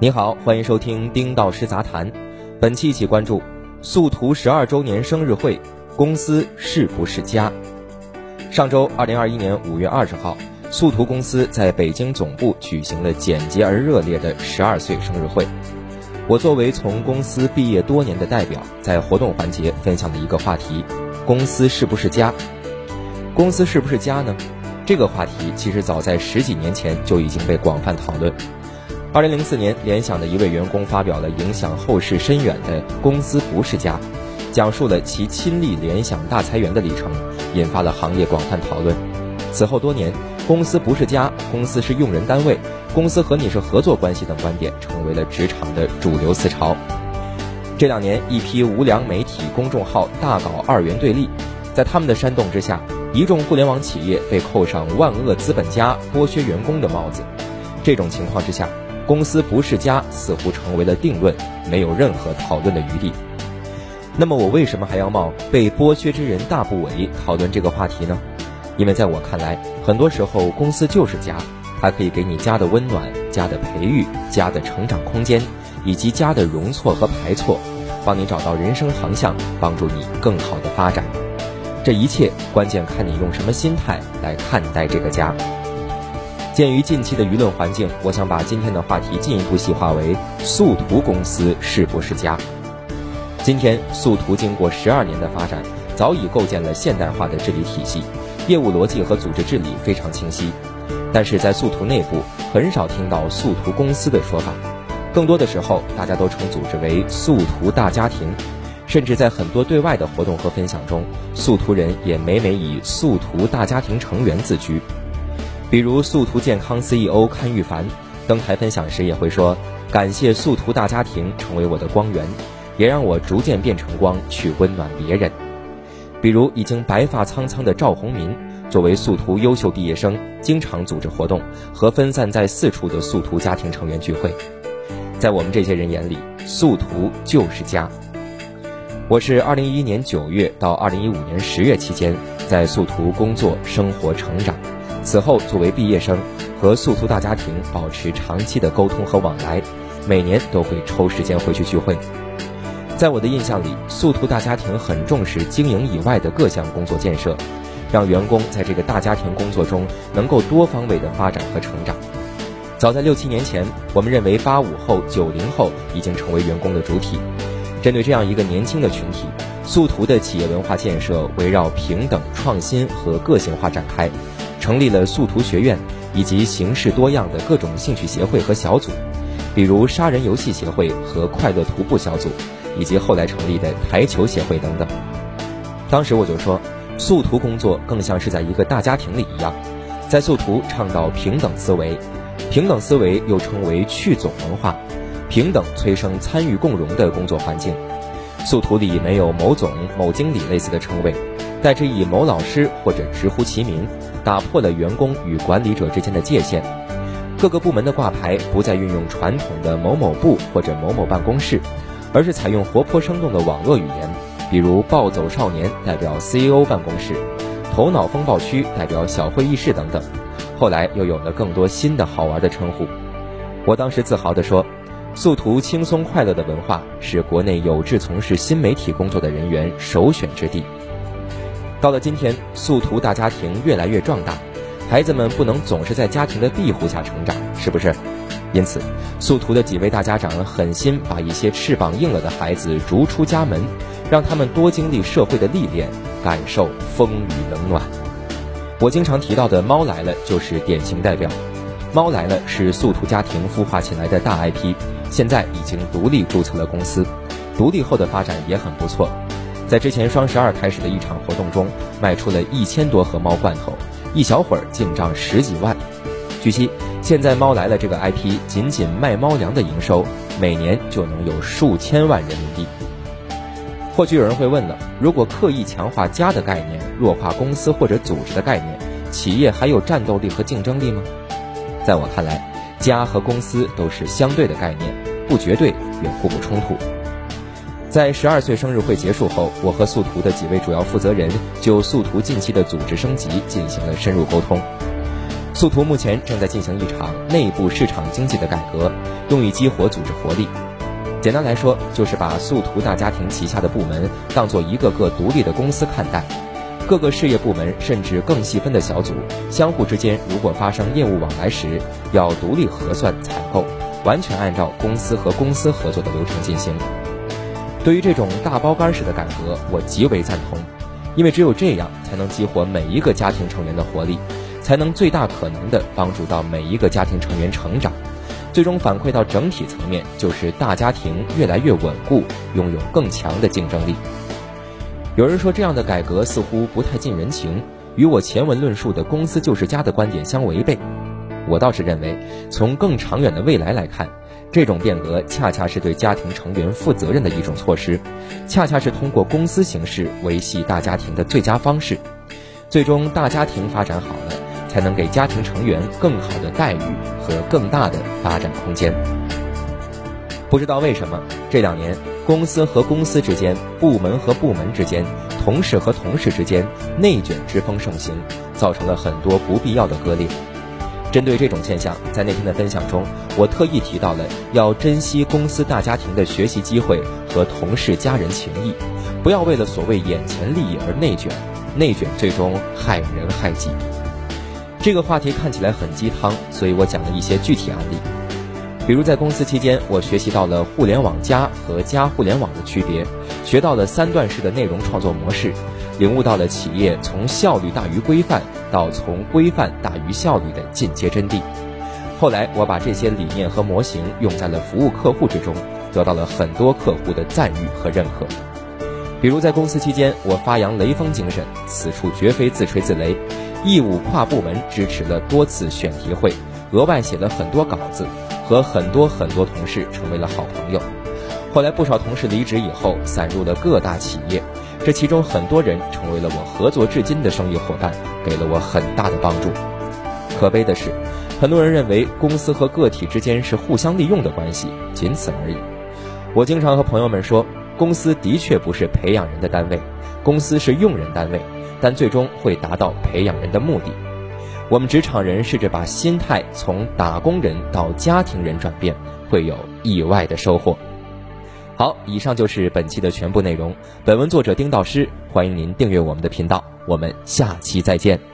你好，欢迎收听丁道师杂谈。本期一起关注速图十二周年生日会，公司是不是家？上周二零二一年五月二十号，速图公司在北京总部举行了简洁而热烈的十二岁生日会。我作为从公司毕业多年的代表，在活动环节分享了一个话题：公司是不是家？公司是不是家呢？这个话题其实早在十几年前就已经被广泛讨论。二零零四年，联想的一位员工发表了影响后世深远的《公司不是家》，讲述了其亲历联想大裁员的历程，引发了行业广泛讨论。此后多年，“公司不是家”“公司是用人单位”“公司和你是合作关系”等观点成为了职场的主流思潮。这两年，一批无良媒体公众号大搞二元对立，在他们的煽动之下，一众互联网企业被扣上“万恶资本家”“剥削员工”的帽子。这种情况之下，公司不是家，似乎成为了定论，没有任何讨论的余地。那么我为什么还要冒被剥削之人大不韪讨论这个话题呢？因为在我看来，很多时候公司就是家，它可以给你家的温暖、家的培育、家的成长空间，以及家的容错和排错，帮你找到人生航向，帮助你更好的发展。这一切关键看你用什么心态来看待这个家。鉴于近期的舆论环境，我想把今天的话题进一步细化为速图公司是不是家？今天速图经过十二年的发展，早已构建了现代化的治理体系，业务逻辑和组织治理非常清晰。但是在速图内部，很少听到速图公司的说法，更多的时候大家都称组织为速图大家庭，甚至在很多对外的活动和分享中，速图人也每每以速图大家庭成员自居。比如速图健康 CEO 康玉凡登台分享时也会说：“感谢速图大家庭成为我的光源，也让我逐渐变成光，去温暖别人。”比如已经白发苍苍的赵宏民，作为速图优秀毕业生，经常组织活动和分散在四处的速图家庭成员聚会。在我们这些人眼里，速图就是家。我是2011年9月到2015年10月期间在速图工作、生活、成长。此后，作为毕业生，和速图大家庭保持长期的沟通和往来，每年都会抽时间回去聚会。在我的印象里，速图大家庭很重视经营以外的各项工作建设，让员工在这个大家庭工作中能够多方位的发展和成长。早在六七年前，我们认为八五后、九零后已经成为员工的主体。针对这样一个年轻的群体，速图的企业文化建设围绕平等、创新和个性化展开。成立了速图学院，以及形式多样的各种兴趣协会和小组，比如杀人游戏协会和快乐徒步小组，以及后来成立的台球协会等等。当时我就说，速图工作更像是在一个大家庭里一样，在速图倡导平等思维，平等思维又称为去总文化，平等催生参与共荣的工作环境。速图里没有某总、某经理类似的称谓，代之以某老师或者直呼其名。打破了员工与管理者之间的界限，各个部门的挂牌不再运用传统的某某部或者某某办公室，而是采用活泼生动的网络语言，比如“暴走少年”代表 CEO 办公室，“头脑风暴区”代表小会议室等等。后来又有了更多新的好玩的称呼。我当时自豪地说：“速图轻松快乐的文化是国内有志从事新媒体工作的人员首选之地。”到了今天，速图大家庭越来越壮大，孩子们不能总是在家庭的庇护下成长，是不是？因此，速图的几位大家长狠心把一些翅膀硬了的孩子逐出家门，让他们多经历社会的历练，感受风雨冷暖。我经常提到的《猫来了》就是典型代表。《猫来了》是速图家庭孵化起来的大 IP，现在已经独立注册了公司，独立后的发展也很不错。在之前双十二开始的一场活动中，卖出了一千多盒猫罐头，一小会儿进账十几万。据悉，现在猫来了这个 IP 仅仅卖猫粮的营收，每年就能有数千万人民币。或许有人会问了：如果刻意强化家的概念，弱化公司或者组织的概念，企业还有战斗力和竞争力吗？在我看来，家和公司都是相对的概念，不绝对也互不冲突。在十二岁生日会结束后，我和速图的几位主要负责人就速图近期的组织升级进行了深入沟通。速图目前正在进行一场内部市场经济的改革，用于激活组织活力。简单来说，就是把速图大家庭旗下的部门当做一个个独立的公司看待，各个事业部门甚至更细分的小组，相互之间如果发生业务往来时，要独立核算采购，完全按照公司和公司合作的流程进行。对于这种大包干式的改革，我极为赞同，因为只有这样才能激活每一个家庭成员的活力，才能最大可能的帮助到每一个家庭成员成长。最终反馈到整体层面，就是大家庭越来越稳固，拥有更强的竞争力。有人说这样的改革似乎不太近人情，与我前文论述的“公司就是家”的观点相违背。我倒是认为，从更长远的未来来看，这种变革恰恰是对家庭成员负责任的一种措施，恰恰是通过公司形式维系大家庭的最佳方式。最终，大家庭发展好了。才能给家庭成员更好的待遇和更大的发展空间。不知道为什么，这两年公司和公司之间、部门和部门之间、同事和同事之间内卷之风盛行，造成了很多不必要的割裂。针对这种现象，在那天的分享中，我特意提到了要珍惜公司大家庭的学习机会和同事家人情谊，不要为了所谓眼前利益而内卷，内卷最终害人害己。这个话题看起来很鸡汤，所以我讲了一些具体案例。比如在公司期间，我学习到了互联网加和加互联网的区别，学到了三段式的内容创作模式，领悟到了企业从效率大于规范到从规范大于效率的进阶真谛。后来我把这些理念和模型用在了服务客户之中，得到了很多客户的赞誉和认可。比如在公司期间，我发扬雷锋精神，此处绝非自吹自擂。义务跨部门支持了多次选题会，额外写了很多稿子，和很多很多同事成为了好朋友。后来不少同事离职以后，散入了各大企业，这其中很多人成为了我合作至今的生意伙伴，给了我很大的帮助。可悲的是，很多人认为公司和个体之间是互相利用的关系，仅此而已。我经常和朋友们说，公司的确不是培养人的单位，公司是用人单位。但最终会达到培养人的目的。我们职场人试着把心态从打工人到家庭人转变，会有意外的收获。好，以上就是本期的全部内容。本文作者丁道师，欢迎您订阅我们的频道。我们下期再见。